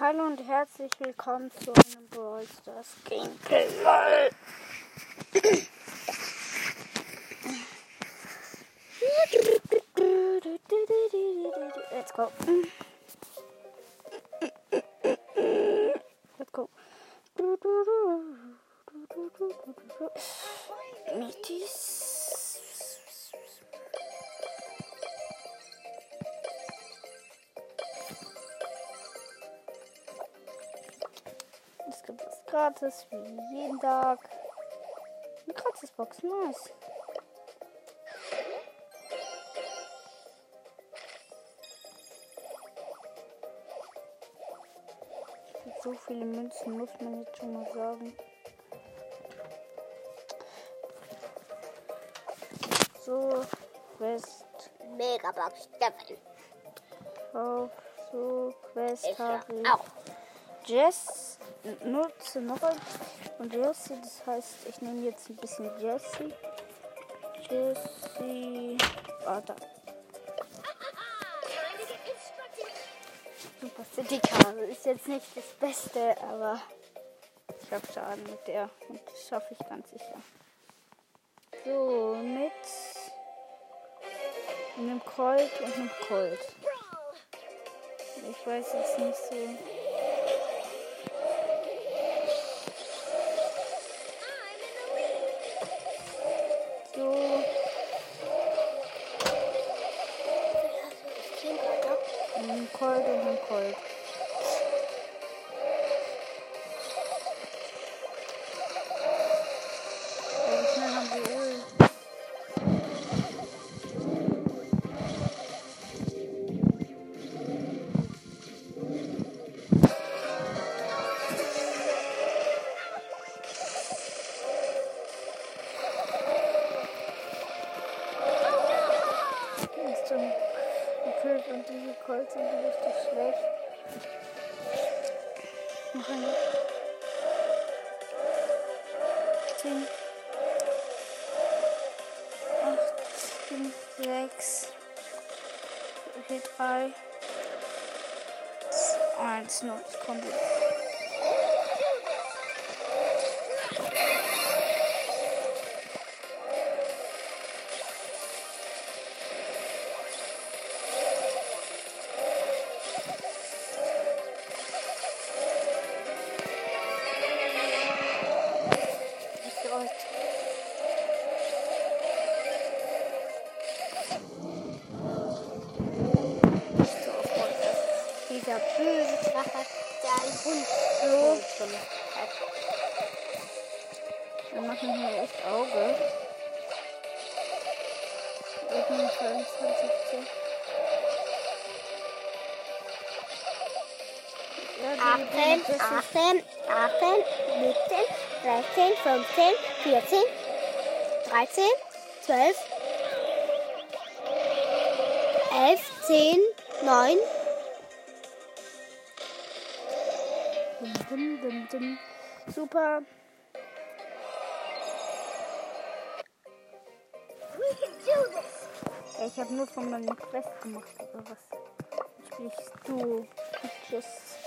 Hallo und herzlich willkommen zu einem Brawl Stars Gameplay. Let's go. Let's go. Metis. Gratis, wie jeden Tag. Eine Gratisbox, nice. So viele Münzen muss man jetzt schon mal sagen. So, Quest Megabox Stefan. auf, so, Quest habe ich. auch. Jess nutze noch ein und Jessie, das heißt, ich nehme jetzt ein bisschen Jessie. Jessie. Ah, da. Super City Karte ist jetzt nicht das Beste, aber ich habe Schaden mit der und das schaffe ich ganz sicher. So, mit einem Colt und einem Colt. Ich weiß jetzt nicht. So, Colt und diese Colts sind richtig schlecht. Noch eine. 10, 8, 5, 6, 4, 3, 1, 0. Kommt 18, Idee, das ist 18, 18, 17, 16, 15, 14, 13, 12, 11, 10, 9, Dum, dum, dum. Super. Ich habe nur von meinem Quest gemacht, oder was? Sprichst du? Just. Hm.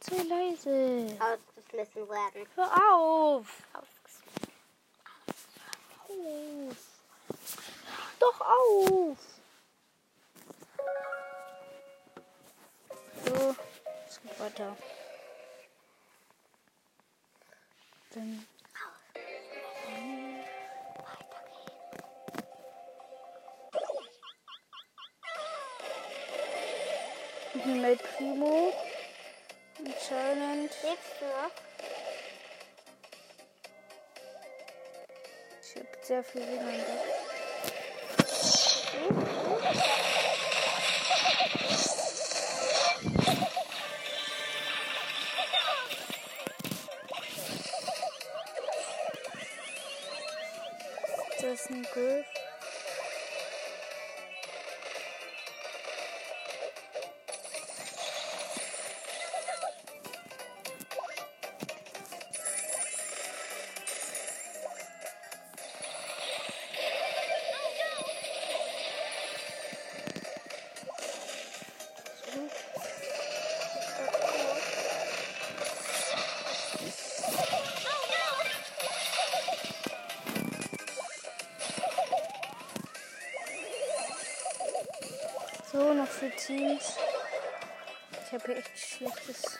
Zu leise. ausgeschmissen werden. Hör auf. Auf. Doch auf. So, es geht weiter. Dann. Mit Primo. Anscheinend. Lebst du noch? Ich habe sehr viel Sinn Group. So, noch für Teams. Ich habe hier echt schlechtes.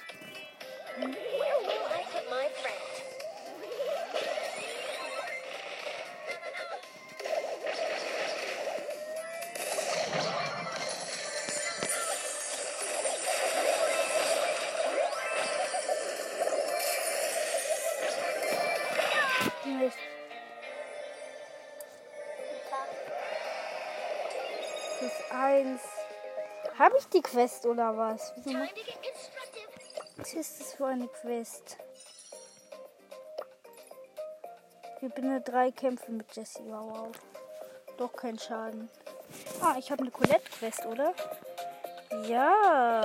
Where die Quest oder was? Was ist das für eine Quest? Ich bin drei Kämpfe mit Jesse. Wow, wow. Doch kein Schaden. Ah, ich habe eine Colette-Quest, oder? Ja.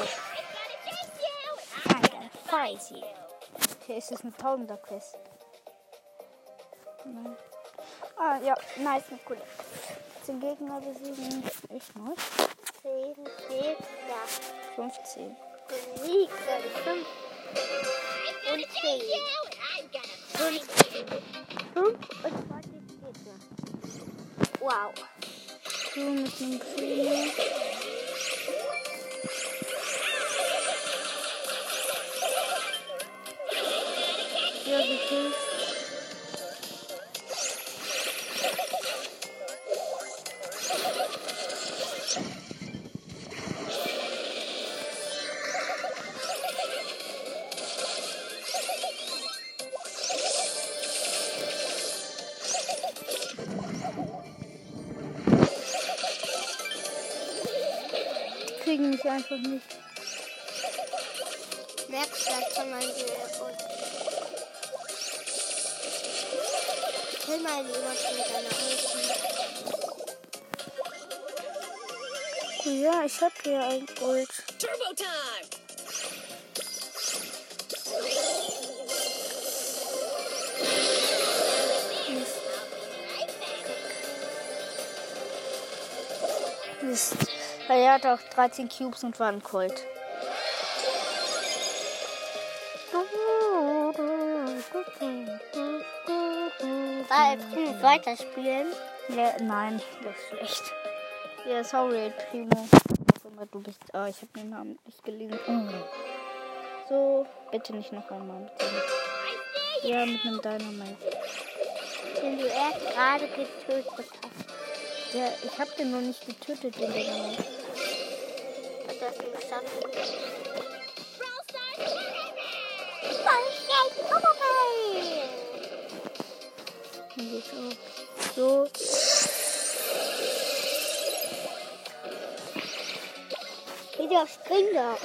You. Okay, ist das eine Tausender-Quest? Nein. Ah, ja, nice, eine Colette. Den Gegner besiegen. Echt neu? 10 steht Да. Функции. Функции. Wow. Fünfzehn. Ja, wie Einfach nicht. Merkst vielleicht mal die und Kill mal jemanden mit deiner Ulti. Ja, ich hab hier ein Gold. Turbo time. Mist. Mist. Weil er hat auch 13 Cubes und war ein Colt. Weil fünf weiterspielen. Ja, nein, das ist schlecht. Ja, sorry, Primo. Du bist. Ah, ich habe den Namen nicht gelesen. So, bitte nicht noch einmal. Bitte. Ja, mit einem Dynamite. Den du erst gerade getötet hast. Der, ich habe den noch nicht getötet, den Dynamite. Spring doch.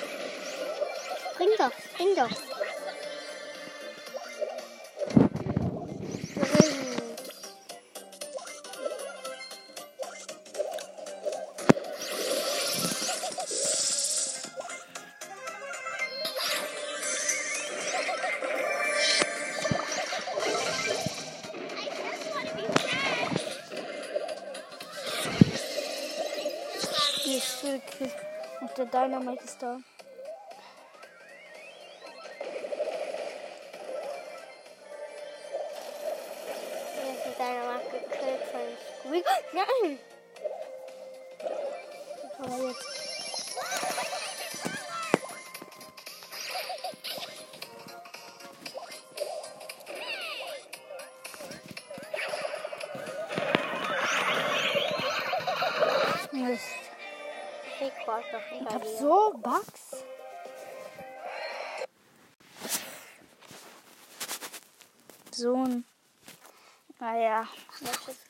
Spring doch, spring doch. Spring. Und der Dynamite So ein. Naja. Das ist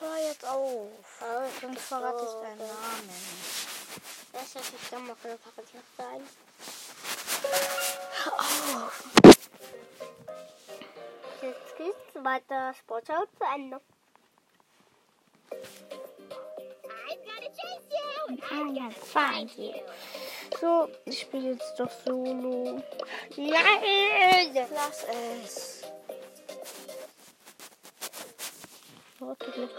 Hör jetzt auf. Oh, Sonst verrate ich deinen Namen. Das ist nicht dann machen, das kann nicht sein. Jetzt geht's weiter. Sportschau zu Ende. I'm gonna chase you. and I'm gonna find you. So, ich spiele jetzt doch Solo. Nein! Lass es. Warte gleich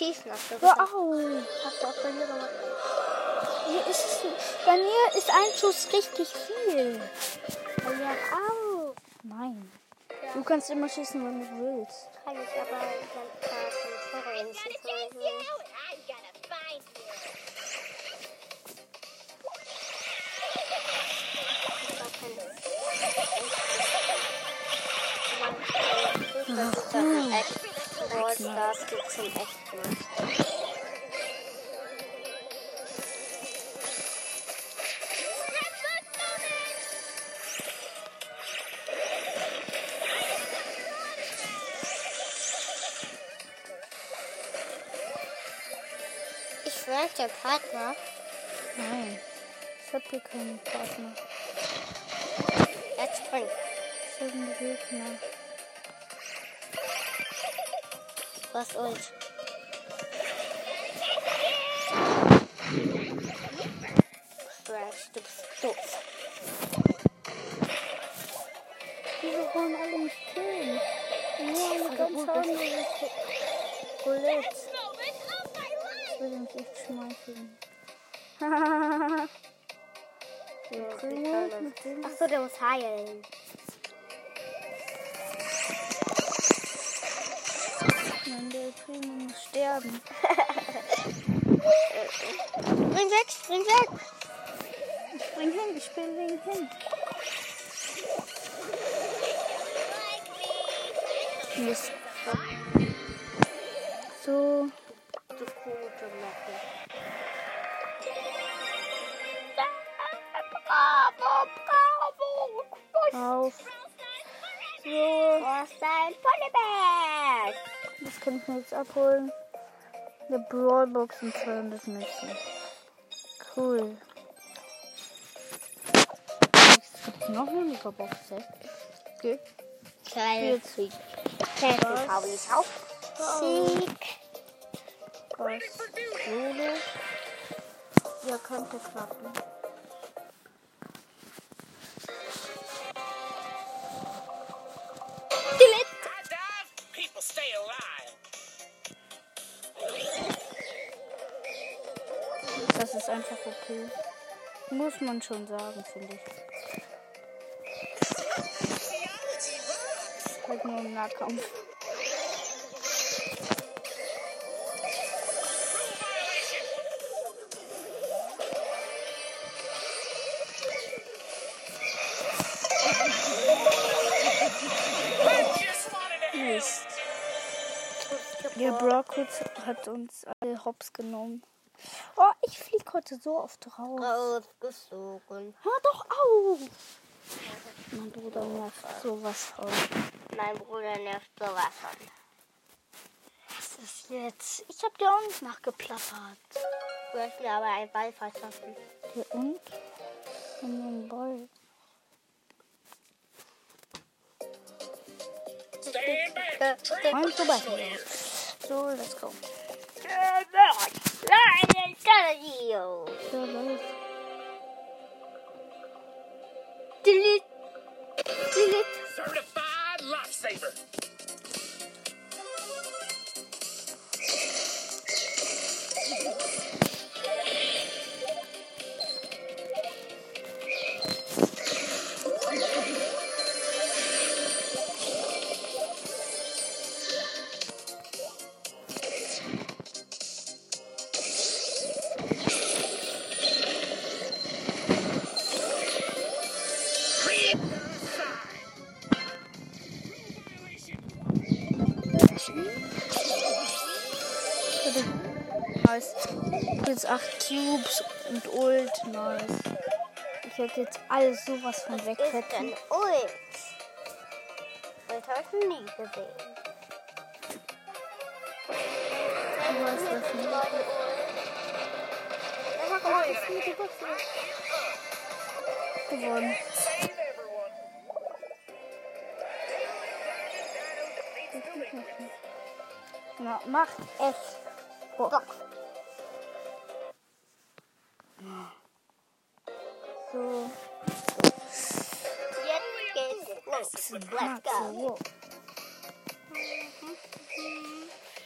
schießen. Hör auf. Hast du auch bei mir gemacht. Hier ist, bei mir ist ein Schuss richtig viel. Mir auch. Nein. Du kannst immer schießen, wenn du willst. Kann ich aber dann paar Konferenzen Gotta chase you, you. Stars gibt's in echt nicht. Ich frage der Partner. Nein. Ich hab hier keinen Partner. Er springt. Ich hab einen Gegner. Was euch? Crash, du bist doof. Wieso wollen alle mich killen? Nur eine ganz andere life. Ich will mich echt schmeicheln. Der Wie Primo kann das? mit dem Ach so, der muss heilen. Der Primo muss sterben. Spring weg, spring weg. Ich spring hin, ich spring hin. hin. Mist. Kann ich mir jetzt abholen. Eine Brawlbox und 200 Münzen. Cool. Es gibt noch eine Lieferbox. Geht. Kleine Jetzt Sieg. Kleine habe ich auch. Sieg. was. Solo. Ja, könnte klappen. Okay. Muss man schon sagen, finde ich. Halt nur im Nahkampf. Mist. Der Brockwitz hat uns alle hops genommen. Ich flieg heute so oft raus. Rausgesogen. Hör doch auf! Mein Bruder nervt sowas von. Mein Bruder nervt sowas von. Was ist jetzt? Ich hab dir auch nicht nachgeplappert. Du hast mir aber einen Ball verschaffen. Ja, und? Und den Ball. stand back. Trip Und so let's go. Nein, ich kann nicht. Ja, los. Delete. Delete. certified lifesaver. Cubes und Ult. Nice. Ich hätte jetzt alles sowas von Ist wegfetten. ein Ult. Das habe ich nie gesehen. Du weißt das nicht. Gewonnen. Save everyone. Na, mach es. Boah. Box. so. Jetzt geht's los.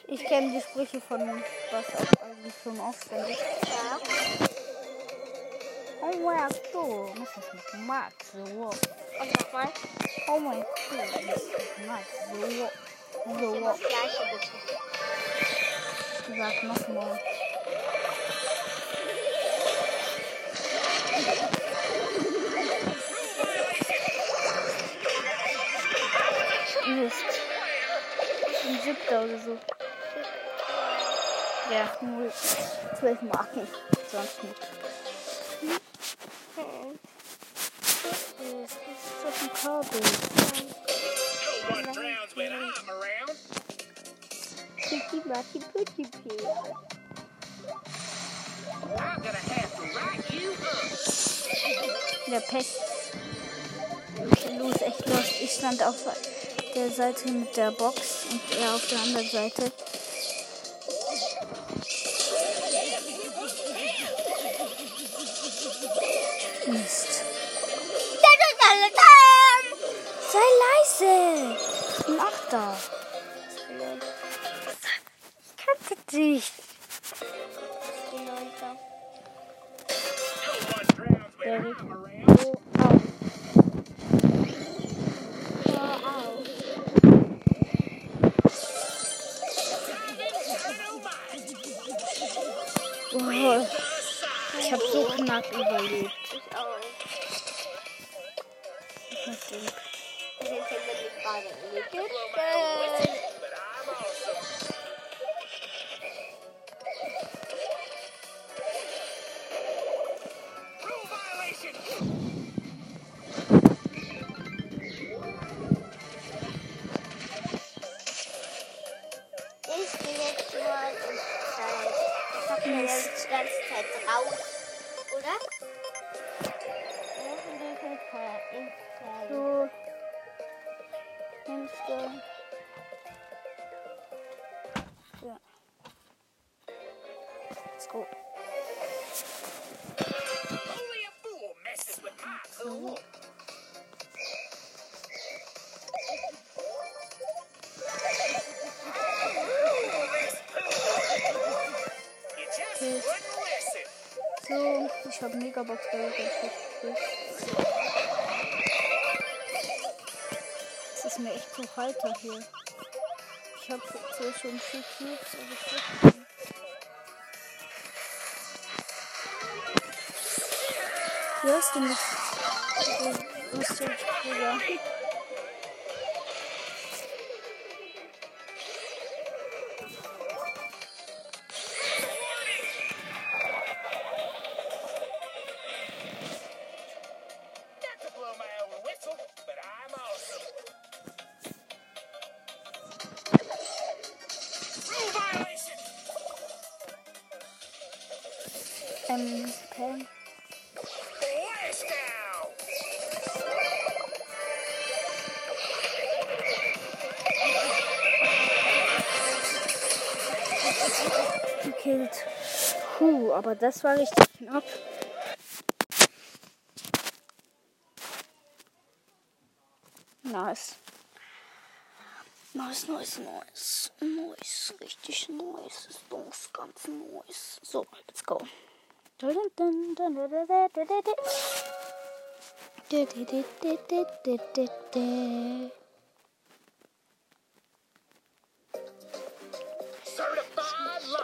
Ich kenne die Sprüche von was auch eigentlich schon auswendig. Oh mein Gott, muss das mit Max the Walk. Und nochmal. Oh mein Gott, Max the Walk. The Walk. Ich sag nochmal. Charakter oder so. Ja, nur zwölf Marken. Sonst nicht. Hm. Das ist ein Kabel. Pretty Marty Pretty Pig. Der Pest. Los, echt los. Ich stand auf der Seite mit der Box und er auf der anderen Seite. not evil, dude. It's It's nothing. Is it somebody bought it? Ich habe Megabox geholt. Es ist mir echt zu heiter hier. Ich habe so schon viel Cubes, aber ich hast du mich? Du bist so das war richtig knapp. Nice. Nice, nice, nice. Nice, richtig nice. Ist ist ganz nice. So, let's go.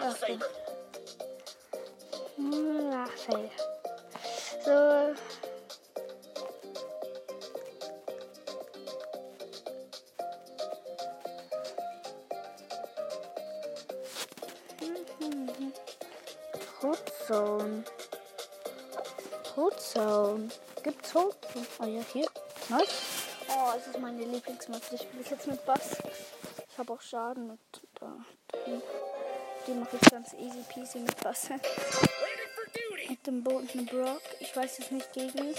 Certified lifesaver. Lachfell. So. Hotzone. Hotzone. Gibt's Hotzone? Ah ja, hier. Nice. Oh, es ist meine Lieblingsmap. Die spiele ich jetzt mit Bass. Ich habe auch Schaden mit da. drin. Die mache ich ganz easy peasy mit Bass. Mit dem Bo und dem Brock. Ich weiß es nicht gegen.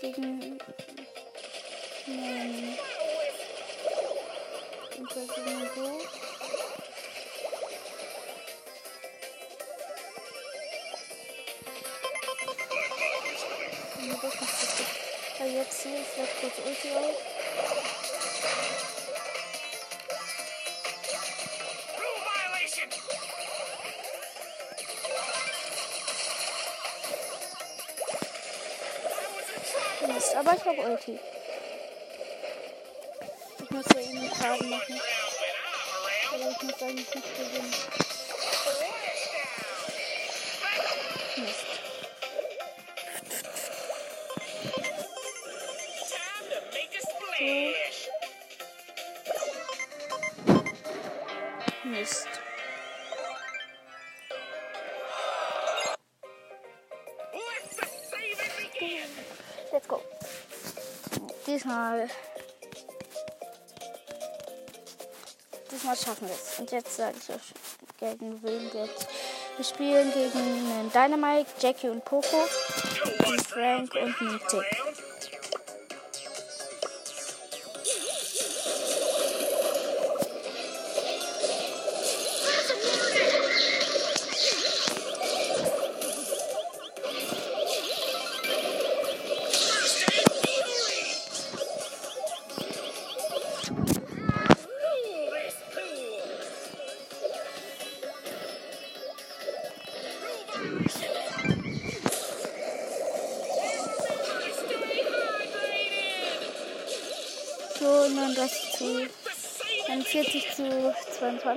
Gegen. Nein. Und gegen den Brock. Weil jetzt hier, ich werde kurz Ulti auf. Habe Ulti. Ich muss ja eben Schaden machen. Aber ich muss eigentlich nicht gewinnen. Diesmal. Diesmal schaffen wir es. Und jetzt sage ich euch, gegen wen jetzt. Wir spielen gegen Dynamite, Jackie und Poco, Frank und einen Tick.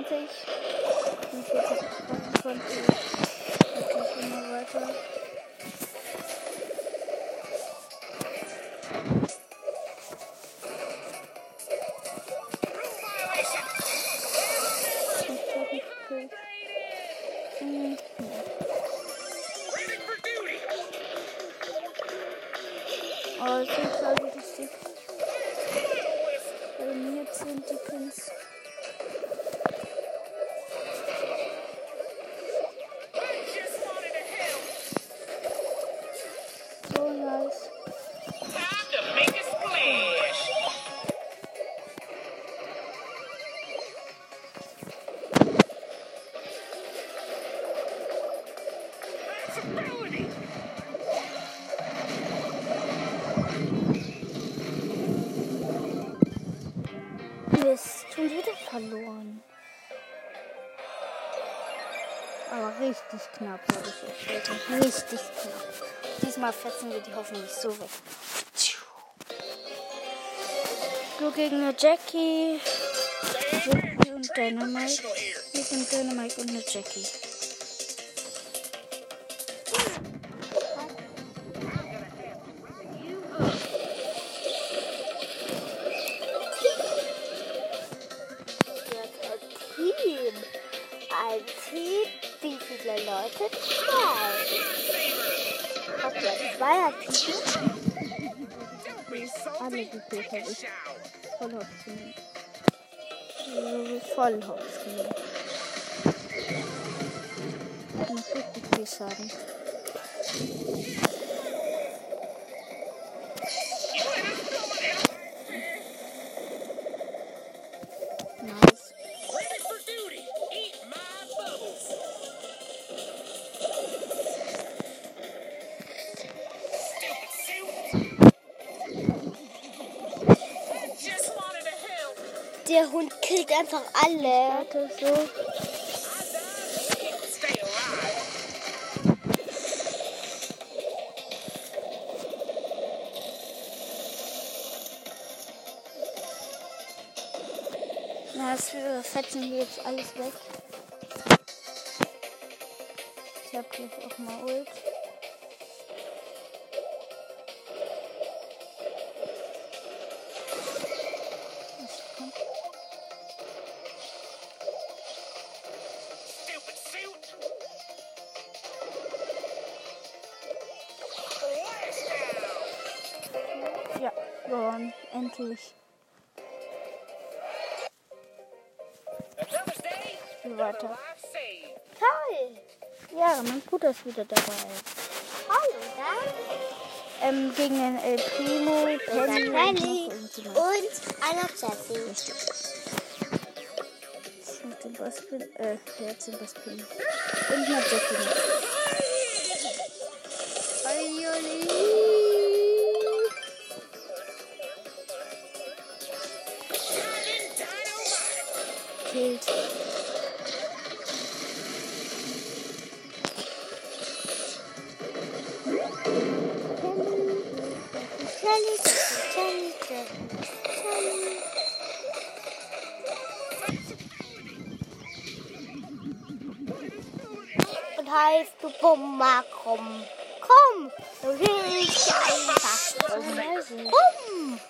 20 knapp, ich euch sagen. Richtig knapp. Diesmal fetzen wir die hoffentlich so weg. So gegen eine Jackie. Jackie und Dynamite. Wir sind Dynamite und eine Jackie. Don't be so Alle gekillt habe ich. shout! Voll Hops genommen. So, Voll Hops genommen. Macht richtig viel Schaden. Einfach alle. So. Na, das fetzen wir jetzt alles weg. Ich hab gleich auch mal Ult. Brothers wieder dabei. Hallo, dann. Ähm, gegen den äh, El Primo, Penny, und, und, Alexander. Mit den Baspin, äh, Herz im Baspin. Und mit Jacqueline. Oi, Bild. Bumma, komm, komm, du willst einfach. Bumm.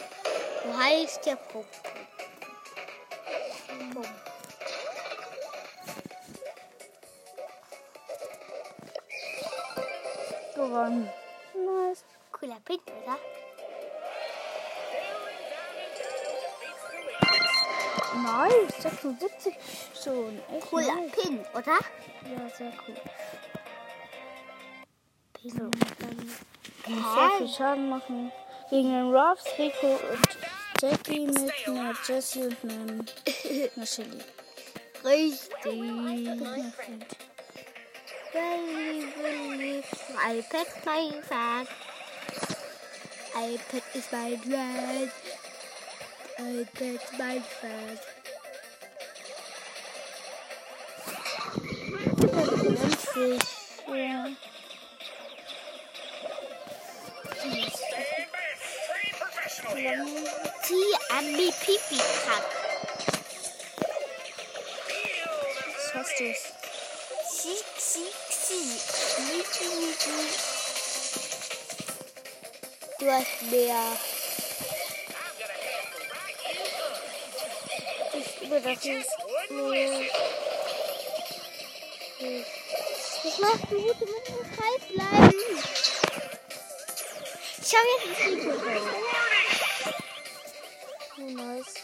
Du heißt ja Bum. Bum. Gewonnen. Nice. Cooler Pin, oder? Nice. 76 schon. Echt Cooler nice. Pin, oder? Ja, sehr cool. Pin. Kann sehr viel Schaden machen. Gegen den Ruffs, Rico und Jackie mit einer Jessie und einem, einer Shelly. Richtig. iPad, mein Fan. iPad ist mein Fan. iPad, mein Fan. Winzig. Ja. Die Ami Pipi Kack. Was hast du's? Sieg, Sieg, Sieg. Niki, Niki. Du hast mehr. Ich über das ist. Nee. Was machst du? Du musst im Kreis bleiben. Ich habe jetzt ein Mikro. Oh, nice.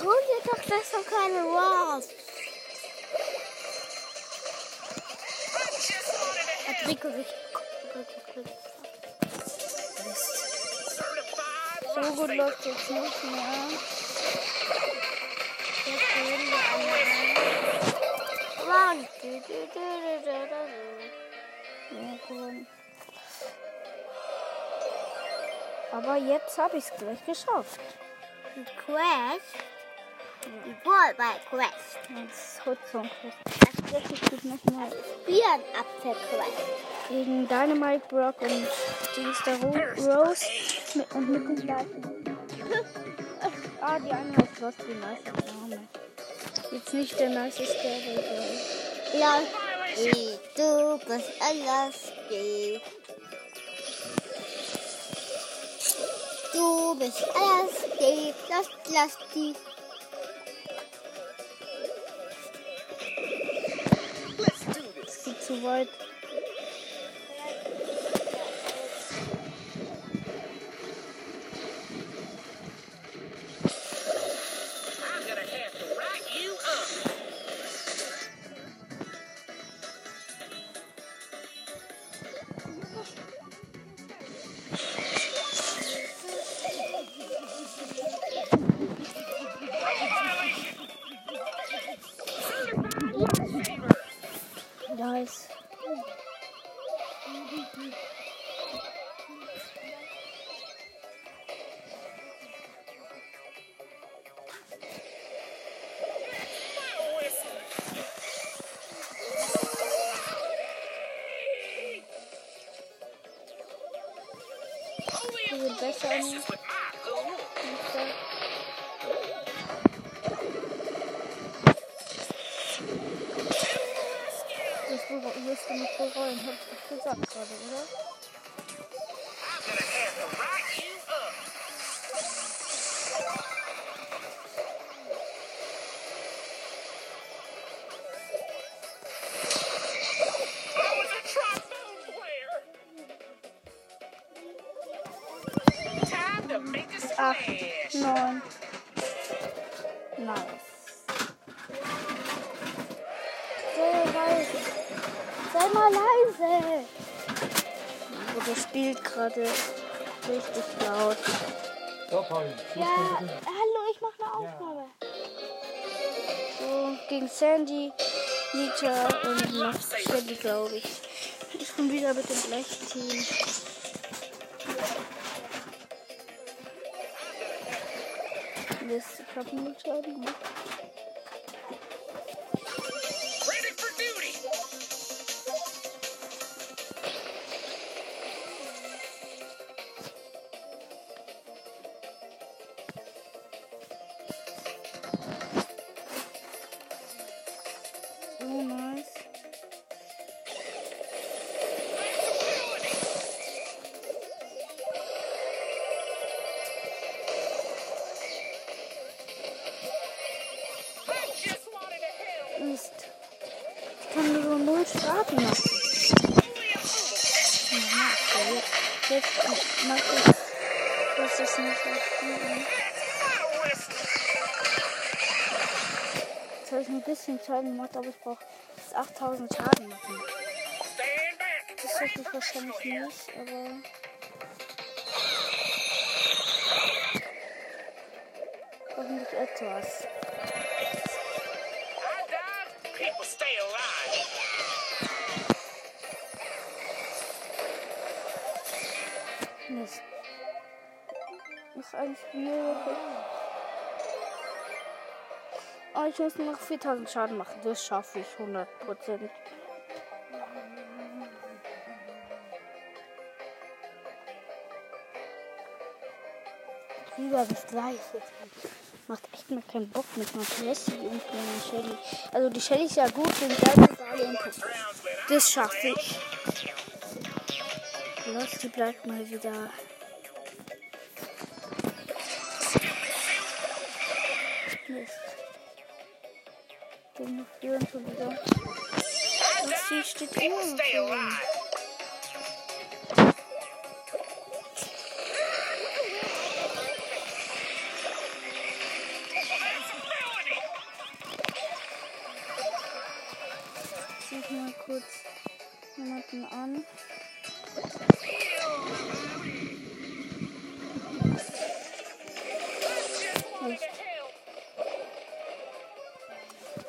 Hol dir doch besser keine. Hat Rico sich. So gut läuft jetzt nicht mehr. Jetzt gehen wir einmal. Run. Ja, gewonnen. Aber jetzt habe ich es gleich geschafft. Die Quest. Die Ballball Quest. Jetzt Hutzung. Das geht nochmal. Birnapfel-Quest. Gegen Dynamite Brock und Ro Rose mit, und mit den gleichen. ah, die eine ist Lost, die nice Name. Jetzt nicht der niceste Girl. Ja. Wie du bist alles geht. Du bist alles geht. Lass, lass die. Geht zu weit. Die gerade richtig laut. So, Paul, Ja, hallo, ich mache eine Aufnahme. So, gegen Sandy, Nita und noch Shelly, glaube ich. Ich bin wieder mit dem gleichen Team. Ich habe einen Schaden gemacht. Schaden gemacht, aber ich brauche 8000 Schaden machen. Das schaffe ich wahrscheinlich nicht, aber. Hoffentlich etwas. I died. People stay alive. Mist. Noch ein Spiel. Ich muss noch 4000 Schaden machen. Das schaffe ich 100%. Lieber bis gleich. Macht echt mal keinen Bock mit einer Jessie und einer Shelly. Also die Shelly ist ja gut, den Geist ist alle unter. Rounds when I Das schaffe ich. Los, die bleibt mal wieder. Alive. Exploding. Zieh ich mal kurz jemanden an.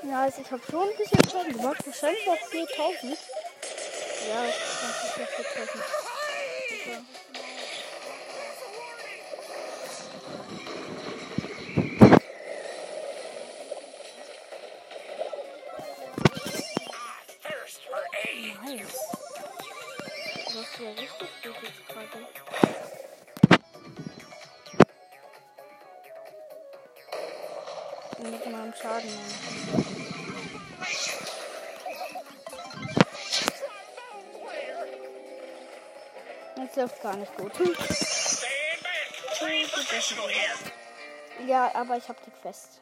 Ja, also ich habe schon ein bisschen Schaden gemacht. Wahrscheinlich auch 4000. Ja, ich ich habe 4000. Super. Nice. Das wäre richtig gut jetzt gerade. Mit meinem Schaden. machen. Läuft gar nicht gut. Ja, aber ich hab die Quest.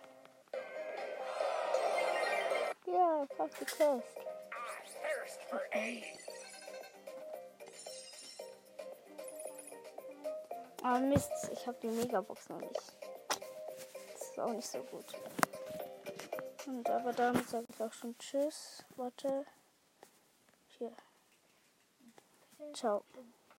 Ja, ich hab die Quest. Ah Mist, ich hab die Megabox noch nicht. Das ist auch nicht so gut. Und aber damit sage ich auch schon Tschüss. Warte. Hier. Ciao.